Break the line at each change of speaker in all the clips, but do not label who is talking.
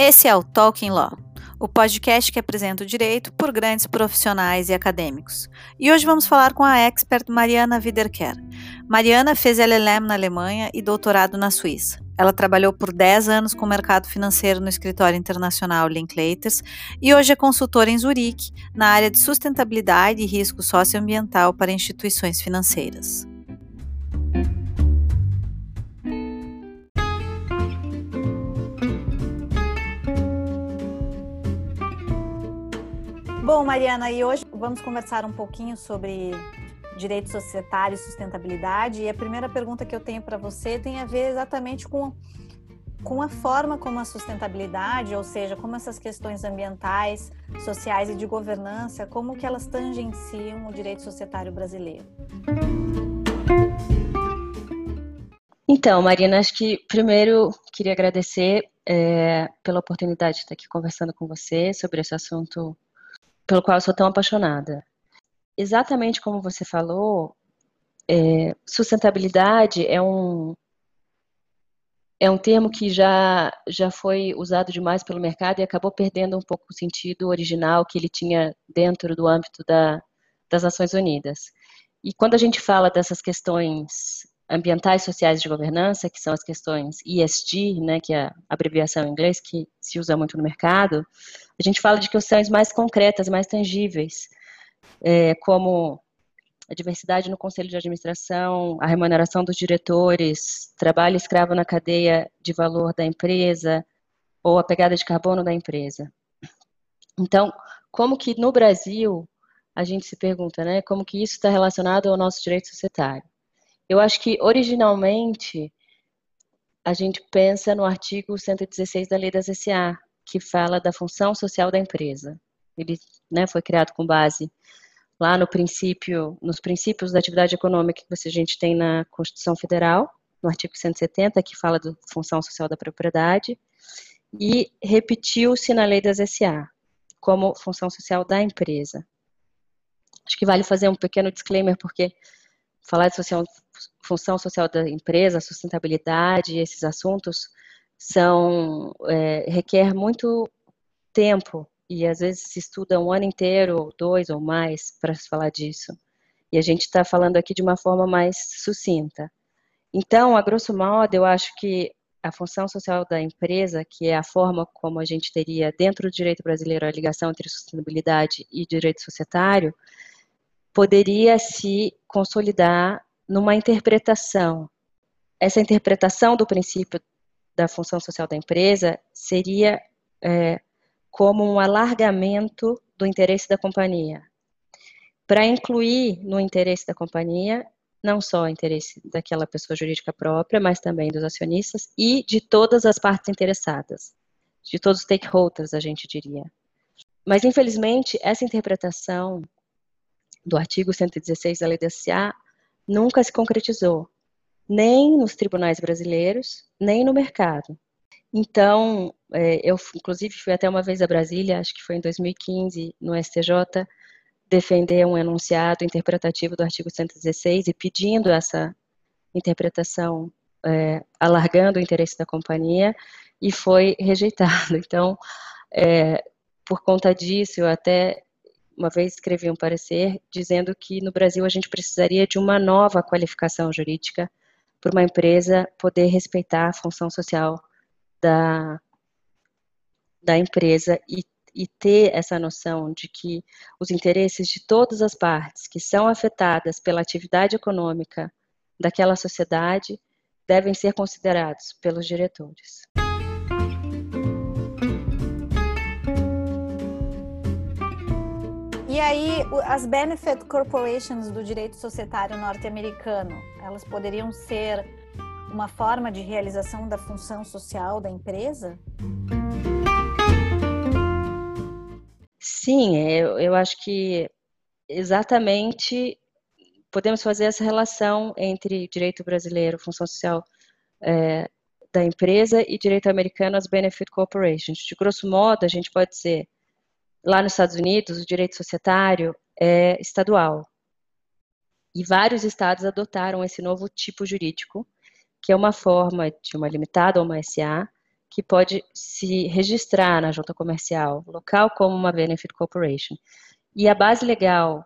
Esse é o Talking Law, o podcast que apresenta o direito por grandes profissionais e acadêmicos. E hoje vamos falar com a expert Mariana Wiederkehr. Mariana fez LLM na Alemanha e doutorado na Suíça. Ela trabalhou por 10 anos com o mercado financeiro no escritório internacional Linklaters e hoje é consultora em Zurique, na área de sustentabilidade e risco socioambiental para instituições financeiras. Bom, Mariana, e hoje vamos conversar um pouquinho sobre direito societário e sustentabilidade. E a primeira pergunta que eu tenho para você tem a ver exatamente com, com a forma como a sustentabilidade, ou seja, como essas questões ambientais, sociais e de governança, como que elas tangenciam o direito societário brasileiro.
Então, Marina, acho que primeiro queria agradecer é, pela oportunidade de estar aqui conversando com você sobre esse assunto pelo qual eu sou tão apaixonada. Exatamente como você falou, é, sustentabilidade é um é um termo que já, já foi usado demais pelo mercado e acabou perdendo um pouco o sentido original que ele tinha dentro do âmbito da, das Nações Unidas. E quando a gente fala dessas questões ambientais, sociais e de governança, que são as questões ESG, né, que é a abreviação em inglês que se usa muito no mercado, a gente fala de questões mais concretas, mais tangíveis, é, como a diversidade no conselho de administração, a remuneração dos diretores, trabalho escravo na cadeia de valor da empresa ou a pegada de carbono da empresa. Então, como que no Brasil a gente se pergunta, né, como que isso está relacionado ao nosso direito societário? Eu acho que originalmente a gente pensa no artigo 116 da Lei das SA, que fala da função social da empresa. Ele né, foi criado com base lá no princípio, nos princípios da atividade econômica que a gente tem na Constituição Federal, no artigo 170, que fala da função social da propriedade, e repetiu-se na Lei das SA, como função social da empresa. Acho que vale fazer um pequeno disclaimer, porque falar de social, função social da empresa, sustentabilidade, esses assuntos, são é, requer muito tempo e às vezes se estuda um ano inteiro, ou dois ou mais, para falar disso. E a gente está falando aqui de uma forma mais sucinta. Então, a grosso modo, eu acho que a função social da empresa, que é a forma como a gente teria dentro do direito brasileiro a ligação entre sustentabilidade e direito societário, poderia se consolidar numa interpretação. Essa interpretação do princípio da função social da empresa seria é, como um alargamento do interesse da companhia, para incluir no interesse da companhia não só o interesse daquela pessoa jurídica própria, mas também dos acionistas e de todas as partes interessadas, de todos os stakeholders, a gente diria. Mas, infelizmente, essa interpretação do artigo 116 da Lei da SA nunca se concretizou, nem nos tribunais brasileiros, nem no mercado. Então, é, eu, inclusive, fui até uma vez a Brasília, acho que foi em 2015, no STJ, defender um enunciado interpretativo do artigo 116 e pedindo essa interpretação, é, alargando o interesse da companhia, e foi rejeitado. Então, é, por conta disso, eu até uma vez escrevi um parecer dizendo que no Brasil a gente precisaria de uma nova qualificação jurídica para uma empresa poder respeitar a função social da, da empresa e, e ter essa noção de que os interesses de todas as partes que são afetadas pela atividade econômica daquela sociedade devem ser considerados pelos diretores.
E aí, as benefit corporations do direito societário norte-americano, elas poderiam ser uma forma de realização da função social da empresa?
Sim, eu, eu acho que exatamente podemos fazer essa relação entre direito brasileiro, função social é, da empresa e direito americano, as benefit corporations. De grosso modo, a gente pode dizer lá nos Estados Unidos, o direito societário é estadual. E vários estados adotaram esse novo tipo jurídico, que é uma forma de uma limitada ou uma SA, que pode se registrar na junta comercial local como uma Benefit Corporation. E a base legal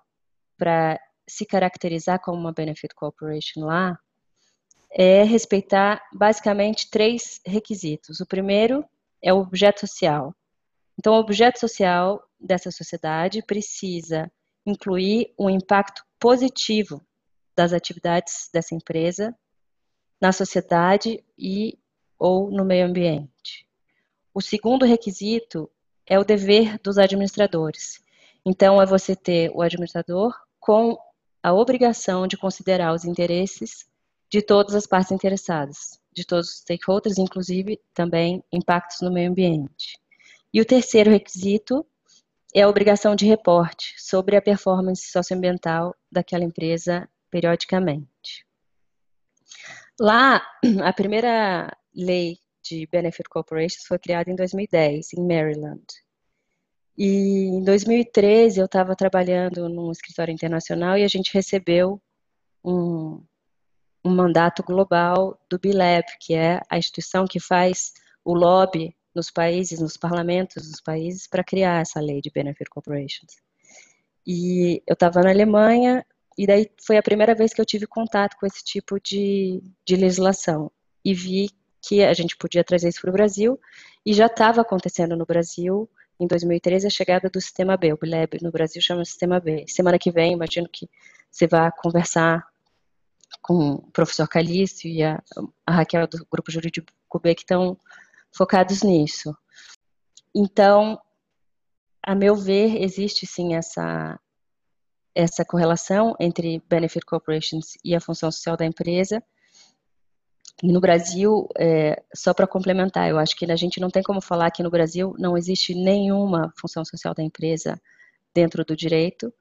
para se caracterizar como uma Benefit Corporation lá é respeitar basicamente três requisitos. O primeiro é o objeto social. Então, o objeto social dessa sociedade precisa incluir um impacto positivo das atividades dessa empresa na sociedade e ou no meio ambiente. O segundo requisito é o dever dos administradores. Então, é você ter o administrador com a obrigação de considerar os interesses de todas as partes interessadas, de todos os stakeholders, inclusive também impactos no meio ambiente. E o terceiro requisito é a obrigação de reporte sobre a performance socioambiental daquela empresa periodicamente. Lá, a primeira lei de Benefit Corporations foi criada em 2010, em Maryland. E em 2013 eu estava trabalhando num escritório internacional e a gente recebeu um, um mandato global do BILAB, que é a instituição que faz o lobby nos países, nos parlamentos dos países, para criar essa lei de Benefit Corporations. E eu estava na Alemanha, e daí foi a primeira vez que eu tive contato com esse tipo de, de legislação. E vi que a gente podia trazer isso para o Brasil, e já estava acontecendo no Brasil, em 2013, a chegada do Sistema B. O BILEB no Brasil chama Sistema B. Semana que vem, imagino que você vai conversar com o professor Calício e a, a Raquel do Grupo Jurídico B, que estão focados nisso. Então, a meu ver, existe sim essa, essa correlação entre Benefit Corporations e a função social da empresa. E no Brasil, é, só para complementar, eu acho que a gente não tem como falar que no Brasil não existe nenhuma função social da empresa dentro do direito,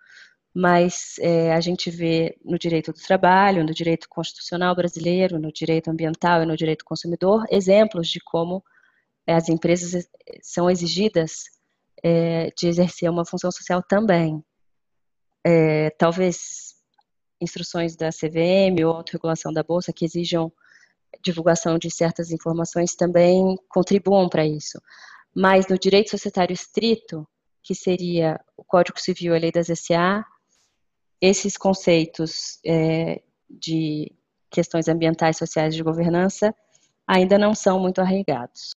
mas é, a gente vê no direito do trabalho, no direito constitucional brasileiro, no direito ambiental e no direito consumidor exemplos de como as empresas são exigidas é, de exercer uma função social também. É, talvez instruções da CVM ou autorregulação da Bolsa que exijam divulgação de certas informações também contribuam para isso. Mas no direito societário estrito, que seria o Código Civil e a Lei das SA, esses conceitos é, de questões ambientais, sociais de governança ainda não são muito arraigados.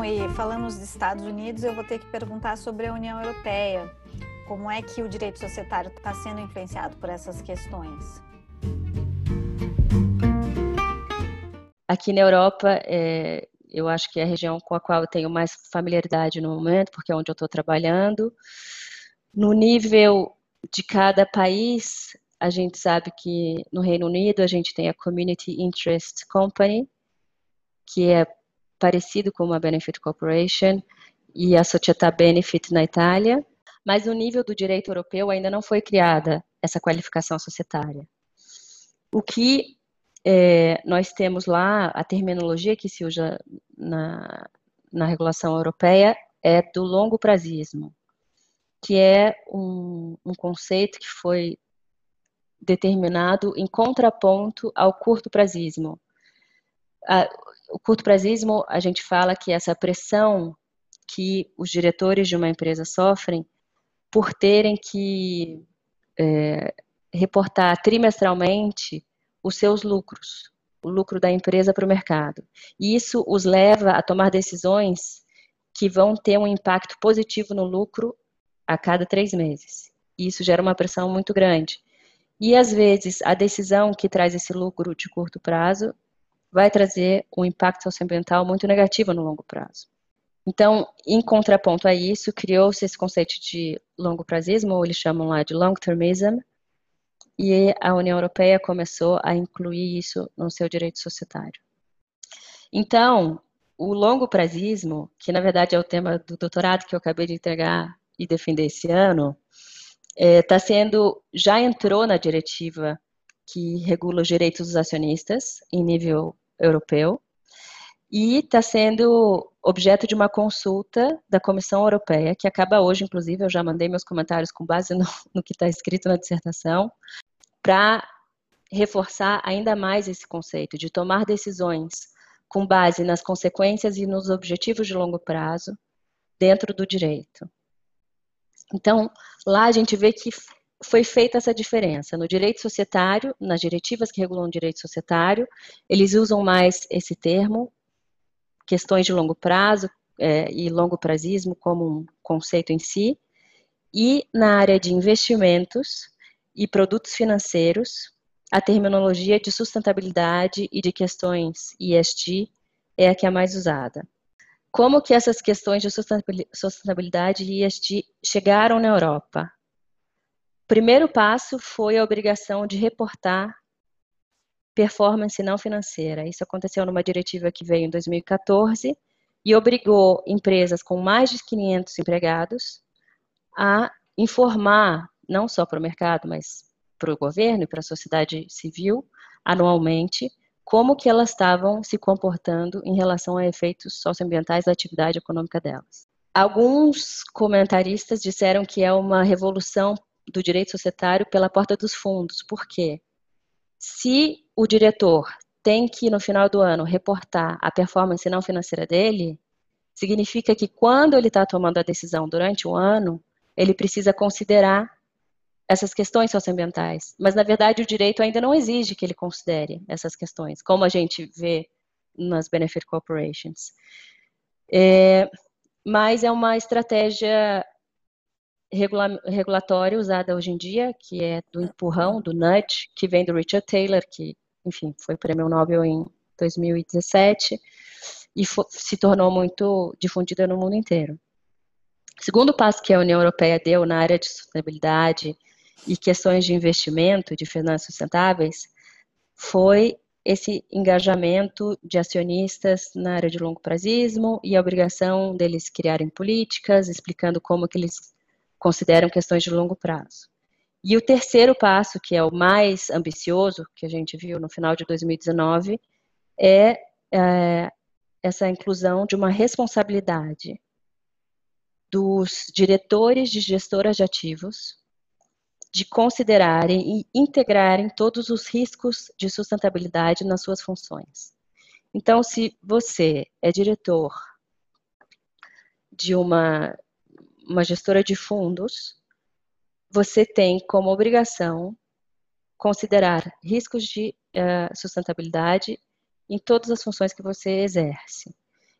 Bom, e falando dos Estados Unidos, eu vou ter que perguntar sobre a União Europeia. Como é que o direito societário está sendo influenciado por essas questões?
Aqui na Europa, é, eu acho que é a região com a qual eu tenho mais familiaridade no momento, porque é onde eu estou trabalhando. No nível de cada país, a gente sabe que no Reino Unido a gente tem a Community Interest Company, que é parecido com uma Benefit Corporation, e a Società Benefit na Itália, mas no nível do direito europeu ainda não foi criada essa qualificação societária. O que é, nós temos lá, a terminologia que se usa na, na regulação europeia é do longo prazismo, que é um, um conceito que foi determinado em contraponto ao curto prazismo. O curto prazismo, a gente fala que essa pressão que os diretores de uma empresa sofrem por terem que é, reportar trimestralmente os seus lucros, o lucro da empresa para o mercado. E isso os leva a tomar decisões que vão ter um impacto positivo no lucro a cada três meses. E isso gera uma pressão muito grande. E às vezes a decisão que traz esse lucro de curto prazo vai trazer um impacto socioambiental muito negativo no longo prazo. Então, em contraponto a isso, criou-se esse conceito de longo prazismo, ou eles chamam lá de long termism, e a União Europeia começou a incluir isso no seu direito societário. Então, o longo prazismo, que na verdade é o tema do doutorado que eu acabei de entregar e defender esse ano, está é, tá sendo, já entrou na diretiva que regula os direitos dos acionistas em nível europeu e está sendo objeto de uma consulta da Comissão Europeia, que acaba hoje, inclusive, eu já mandei meus comentários com base no, no que está escrito na dissertação, para reforçar ainda mais esse conceito de tomar decisões com base nas consequências e nos objetivos de longo prazo dentro do direito. Então, lá a gente vê que foi feita essa diferença. No direito societário, nas diretivas que regulam o direito societário, eles usam mais esse termo, questões de longo prazo é, e longo prazismo como um conceito em si, e na área de investimentos e produtos financeiros, a terminologia de sustentabilidade e de questões ESG é a que é mais usada. Como que essas questões de sustentabilidade e ESG chegaram na Europa? Primeiro passo foi a obrigação de reportar performance não financeira. Isso aconteceu numa diretiva que veio em 2014 e obrigou empresas com mais de 500 empregados a informar, não só para o mercado, mas para o governo e para a sociedade civil, anualmente, como que elas estavam se comportando em relação a efeitos socioambientais da atividade econômica delas. Alguns comentaristas disseram que é uma revolução do direito societário pela porta dos fundos. Por quê? Se o diretor tem que, no final do ano, reportar a performance não financeira dele, significa que quando ele está tomando a decisão durante o ano, ele precisa considerar essas questões socioambientais. Mas, na verdade, o direito ainda não exige que ele considere essas questões, como a gente vê nas benefit corporations. É, mas é uma estratégia regula regulatória usada hoje em dia, que é do empurrão, do nudge, que vem do Richard Taylor, que, enfim, foi prêmio Nobel em 2017 e se tornou muito difundida no mundo inteiro. O segundo passo que a União Europeia deu na área de sustentabilidade e questões de investimento, de finanças sustentáveis, foi esse engajamento de acionistas na área de longo prazismo e a obrigação deles criarem políticas, explicando como que eles consideram questões de longo prazo. E o terceiro passo, que é o mais ambicioso, que a gente viu no final de 2019, é, é essa inclusão de uma responsabilidade dos diretores de gestoras de ativos de considerarem e integrarem todos os riscos de sustentabilidade nas suas funções. Então, se você é diretor de uma, uma gestora de fundos, você tem como obrigação considerar riscos de uh, sustentabilidade em todas as funções que você exerce.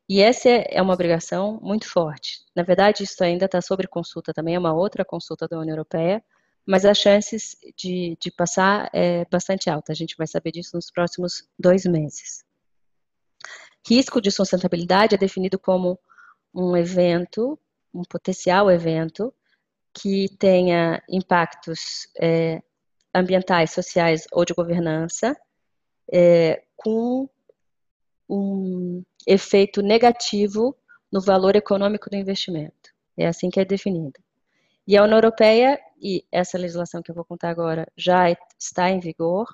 E essa é uma obrigação muito forte. Na verdade, isso ainda está sobre consulta também, é uma outra consulta da União Europeia, mas as chances de, de passar é bastante alta. A gente vai saber disso nos próximos dois meses. Risco de sustentabilidade é definido como um evento, um potencial evento, que tenha impactos é, ambientais, sociais ou de governança, é, com um efeito negativo no valor econômico do investimento. É assim que é definido. E a União Europeia, e essa legislação que eu vou contar agora já está em vigor,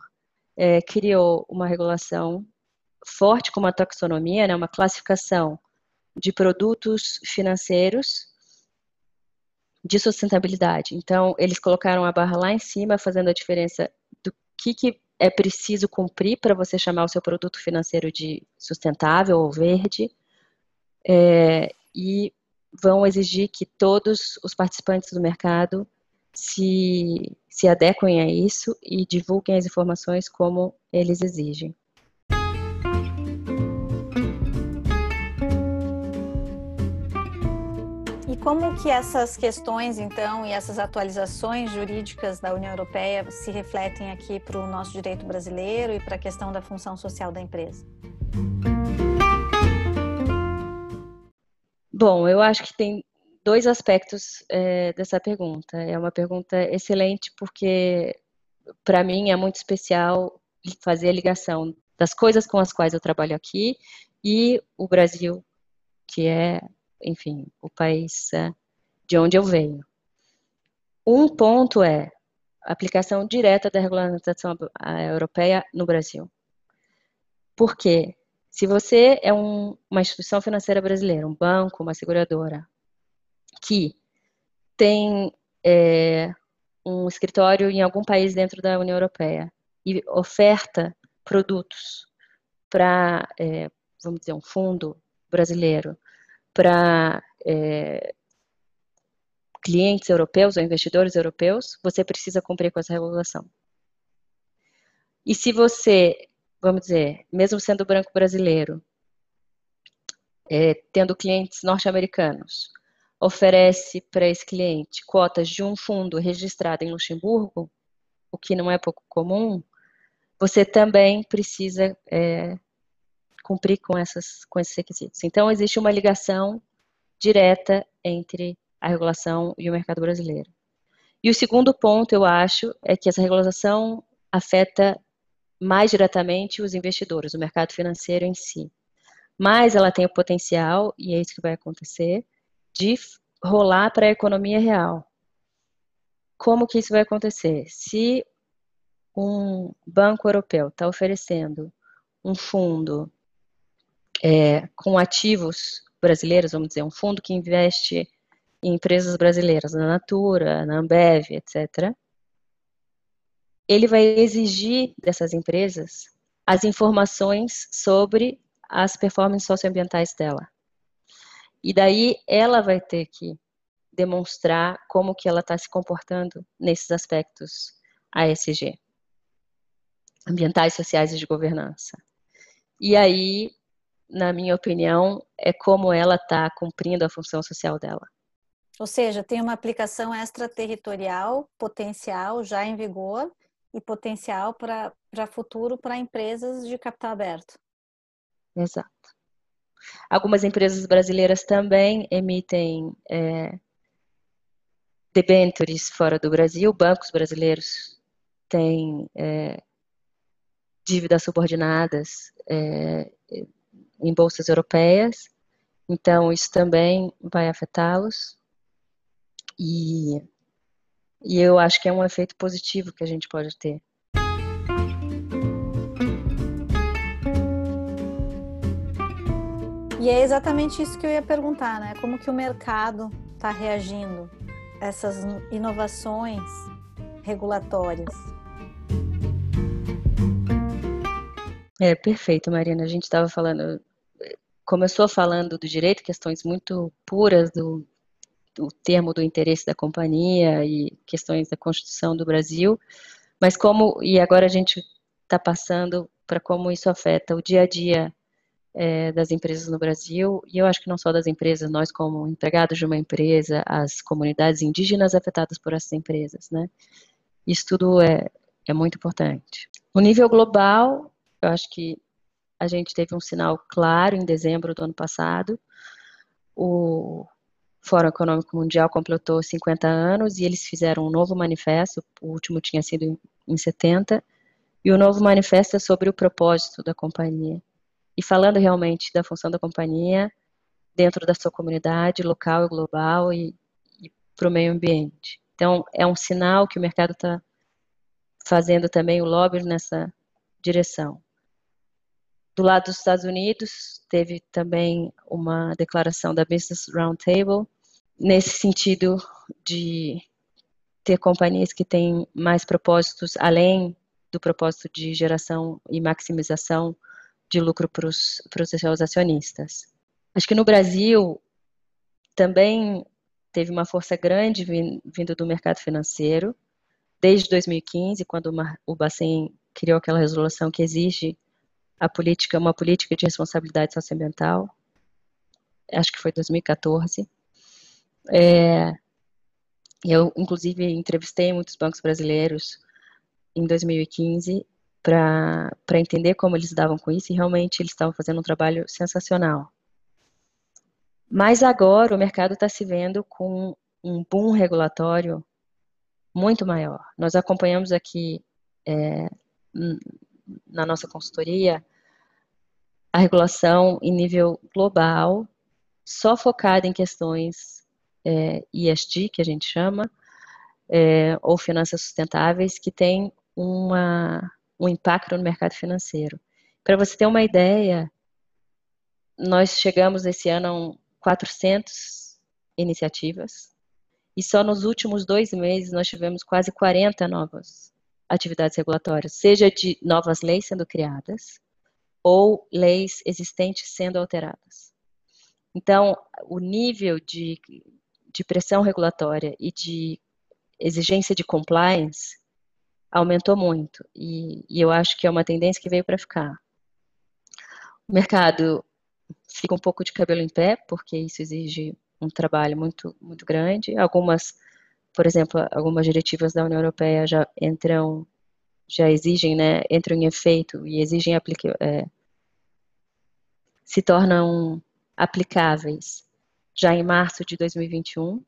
é, criou uma regulação forte com uma taxonomia, né, uma classificação de produtos financeiros de sustentabilidade. Então, eles colocaram a barra lá em cima, fazendo a diferença do que, que é preciso cumprir para você chamar o seu produto financeiro de sustentável ou verde, é, e vão exigir que todos os participantes do mercado se, se adequem a isso e divulguem as informações como eles exigem.
Como que essas questões, então, e essas atualizações jurídicas da União Europeia se refletem aqui para o nosso direito brasileiro e para a questão da função social da empresa?
Bom, eu acho que tem dois aspectos é, dessa pergunta. É uma pergunta excelente porque, para mim, é muito especial fazer a ligação das coisas com as quais eu trabalho aqui e o Brasil, que é, enfim, o país é, de onde eu venho. Um ponto é a aplicação direta da regulamentação europeia no Brasil. Por quê? Se você é um, uma instituição financeira brasileira, um banco, uma seguradora, que tem é, um escritório em algum país dentro da União Europeia e oferta produtos para, é, vamos dizer, um fundo brasileiro, para é, clientes europeus ou investidores europeus, você precisa cumprir com essa regulação. E se você, vamos dizer, mesmo sendo branco brasileiro, é, tendo clientes norte-americanos, oferece para esse cliente cotas de um fundo registrado em Luxemburgo, o que não é pouco comum, você também precisa é, cumprir com, essas, com esses requisitos. Então, existe uma ligação direta entre a regulação e o mercado brasileiro. E o segundo ponto, eu acho, é que essa regulação afeta mais diretamente os investidores, o mercado financeiro em si. Mas ela tem o potencial, e é isso que vai acontecer, de rolar para a economia real. Como que isso vai acontecer? Se um banco europeu está oferecendo um fundo é, com ativos brasileiros, vamos dizer, um fundo que investe em empresas brasileiras, na Natura, na Ambev, etc., ele vai exigir dessas empresas as informações sobre as performances socioambientais dela. E daí ela vai ter que demonstrar como que ela está se comportando nesses aspectos ASG, ambientais, sociais e de governança. E aí, na minha opinião, é como ela está cumprindo a função social dela.
Ou seja, tem uma aplicação extraterritorial potencial já em vigor e potencial para futuro para empresas de capital aberto.
Exato. Algumas empresas brasileiras também emitem é, debêntures fora do Brasil, bancos brasileiros têm é, dívidas subordinadas é, em bolsas europeias, então isso também vai afetá-los. E, e eu acho que é um efeito positivo que a gente pode ter.
E é exatamente isso que eu ia perguntar, né? Como que o mercado está reagindo a essas inovações regulatórias?
É perfeito, Marina. A gente estava falando, começou falando do direito, questões muito puras do, do termo do interesse da companhia e questões da Constituição do Brasil, mas como e agora a gente está passando para como isso afeta o dia a dia é, das empresas no Brasil, e eu acho que não só das empresas, nós como empregados de uma empresa, as comunidades indígenas afetadas por essas empresas, né? Isso tudo é, é muito importante. No nível global, eu acho que a gente teve um sinal claro em dezembro do ano passado. O Fórum Econômico Mundial completou 50 anos e eles fizeram um novo manifesto, o último tinha sido em 70, e o novo manifesto é sobre o propósito da companhia e falando realmente da função da companhia dentro da sua comunidade local e global e, e para o meio ambiente. Então, é um sinal que o mercado está fazendo também o lobby nessa direção. Do lado dos Estados Unidos, teve também uma declaração da Business Roundtable, nesse sentido de ter companhias que têm mais propósitos além do propósito de geração e maximização de lucro para os seus acionistas. Acho que no Brasil também teve uma força grande vindo do mercado financeiro, desde 2015, quando o Bacen criou aquela resolução que exige a política, uma política de responsabilidade socioambiental, acho que foi 2014. É, eu, inclusive, entrevistei muitos bancos brasileiros em 2015 para entender como eles davam com isso e realmente eles estavam fazendo um trabalho sensacional. Mas agora o mercado está se vendo com um boom regulatório muito maior. Nós acompanhamos aqui é, na nossa consultoria a regulação em nível global, só focada em questões é, ESG, que a gente chama, é, ou finanças sustentáveis, que tem uma, um impacto no mercado financeiro. Para você ter uma ideia, nós chegamos esse ano a 400 iniciativas e só nos últimos dois meses nós tivemos quase 40 novas atividades regulatórias, seja de novas leis sendo criadas ou leis existentes sendo alteradas. Então, o nível de, de pressão regulatória e de exigência de compliance aumentou muito. E, e eu acho que é uma tendência que veio para ficar. O mercado fica um pouco de cabelo em pé, porque isso exige um trabalho muito, muito grande. Algumas, por exemplo, algumas diretivas da União Europeia já entram, já exigem, né, entram em efeito e exigem é, se tornam aplicáveis já em março de 2021. Ou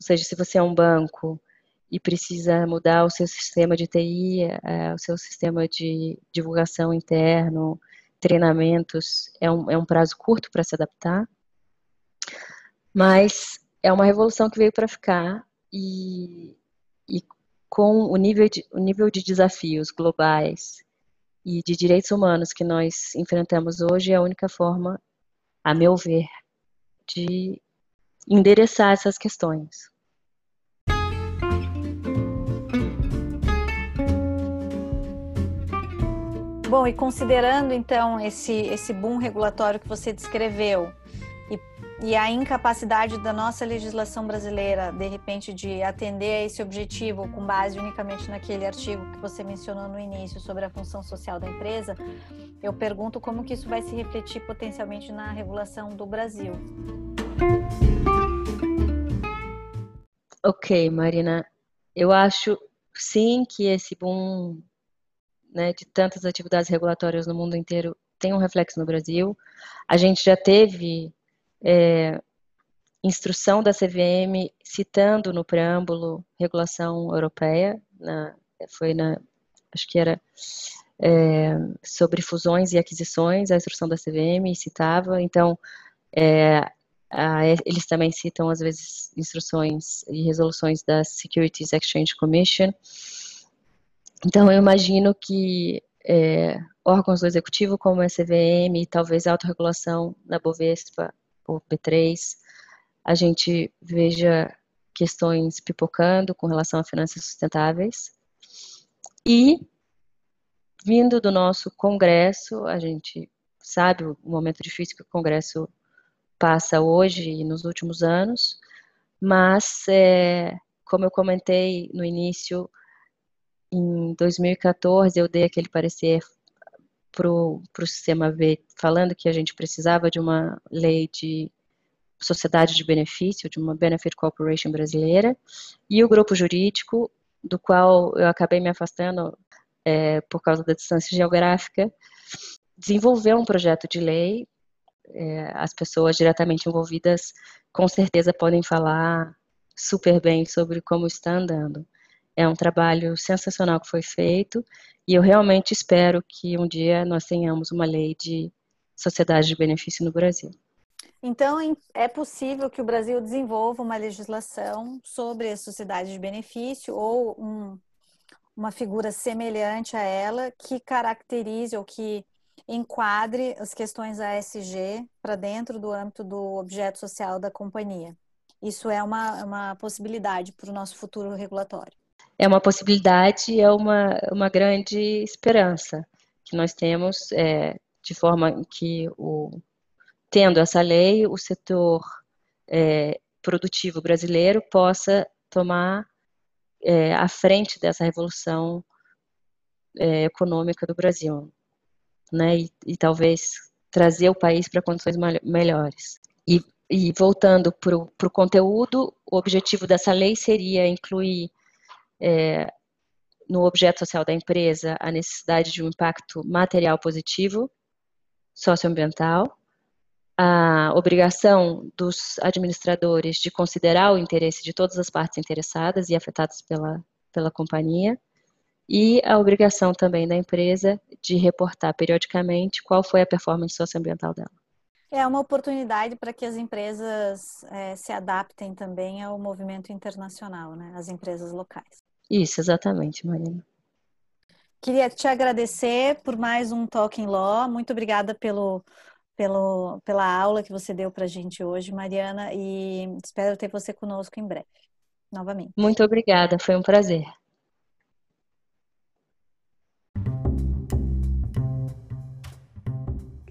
seja, se você é um banco e precisa mudar o seu sistema de TI, é, o seu sistema de divulgação interno, treinamentos, é um, é um prazo curto para se adaptar, mas é uma revolução que veio para ficar e, e com o nível, de, o nível de desafios globais e de direitos humanos que nós enfrentamos hoje, é a única forma, a meu ver, de endereçar essas questões.
Bom, e considerando então esse, esse boom regulatório que você descreveu e, a incapacidade da nossa legislação brasileira, de repente, de atender a esse objetivo com base unicamente naquele artigo que você mencionou no início sobre a função social da empresa, eu pergunto como que isso vai se refletir potencialmente na regulação do Brasil.
Ok, Marina. Eu acho sim que esse boom né, de tantas atividades regulatórias no mundo inteiro tem um reflexo no Brasil. A gente já teve é, instrução da CVM citando no preâmbulo regulação europeia, na, foi na, acho que era é, sobre fusões e aquisições, a instrução da CVM citava, então é, a, eles também citam às vezes instruções e resoluções da Securities Exchange Commission, então, eu imagino que é, órgãos do executivo, como a CVM e talvez a autorregulação na Bovespa ou B3, a gente veja questões pipocando com relação a finanças sustentáveis. E, vindo do nosso Congresso, a gente sabe o momento difícil que o Congresso passa hoje e nos últimos anos, mas, é, como eu comentei no início, em 2014 eu dei aquele parecer para o sistema V, falando que a gente precisava de uma lei de sociedade de benefício, de uma Benefit Corporation brasileira, e o grupo jurídico, do qual eu acabei me afastando é, por causa da distância geográfica, desenvolveu um projeto de lei. É, as pessoas diretamente envolvidas com certeza podem falar super bem sobre como está andando. É um trabalho sensacional que foi feito e eu realmente espero que um dia nós tenhamos uma lei de sociedade de benefício no Brasil.
Então, é possível que o Brasil desenvolva uma legislação sobre a sociedade de benefício ou um, uma figura semelhante a ela que caracterize ou que enquadre as questões ASG para dentro do âmbito do objeto social da companhia. Isso é uma, uma possibilidade para o nosso futuro regulatório
é uma possibilidade, é uma, uma grande esperança que nós temos, é, de forma que, o, tendo essa lei, o setor é, produtivo brasileiro possa tomar é, a frente dessa revolução é, econômica do Brasil, né, e, e talvez trazer o país para condições melhores. E, e voltando para o conteúdo, o objetivo dessa lei seria incluir é, no objeto social da empresa a necessidade de um impacto material positivo, socioambiental, a obrigação dos administradores de considerar o interesse de todas as partes interessadas e afetadas pela, pela companhia, e a obrigação também da empresa de reportar periodicamente qual foi a performance socioambiental dela.
É uma oportunidade para que as empresas é, se adaptem também ao movimento internacional, né? as empresas locais.
Isso, exatamente, Marina.
Queria te agradecer por mais um Talking Law. Muito obrigada pelo, pelo, pela aula que você deu para a gente hoje, Mariana, e espero ter você conosco em breve, novamente.
Muito obrigada, foi um prazer.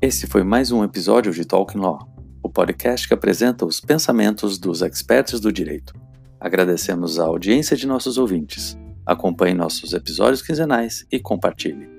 Esse foi mais um episódio de Talking Law, o podcast que apresenta os pensamentos dos expertos do direito. Agradecemos a audiência de nossos ouvintes. Acompanhe nossos episódios quinzenais e compartilhe.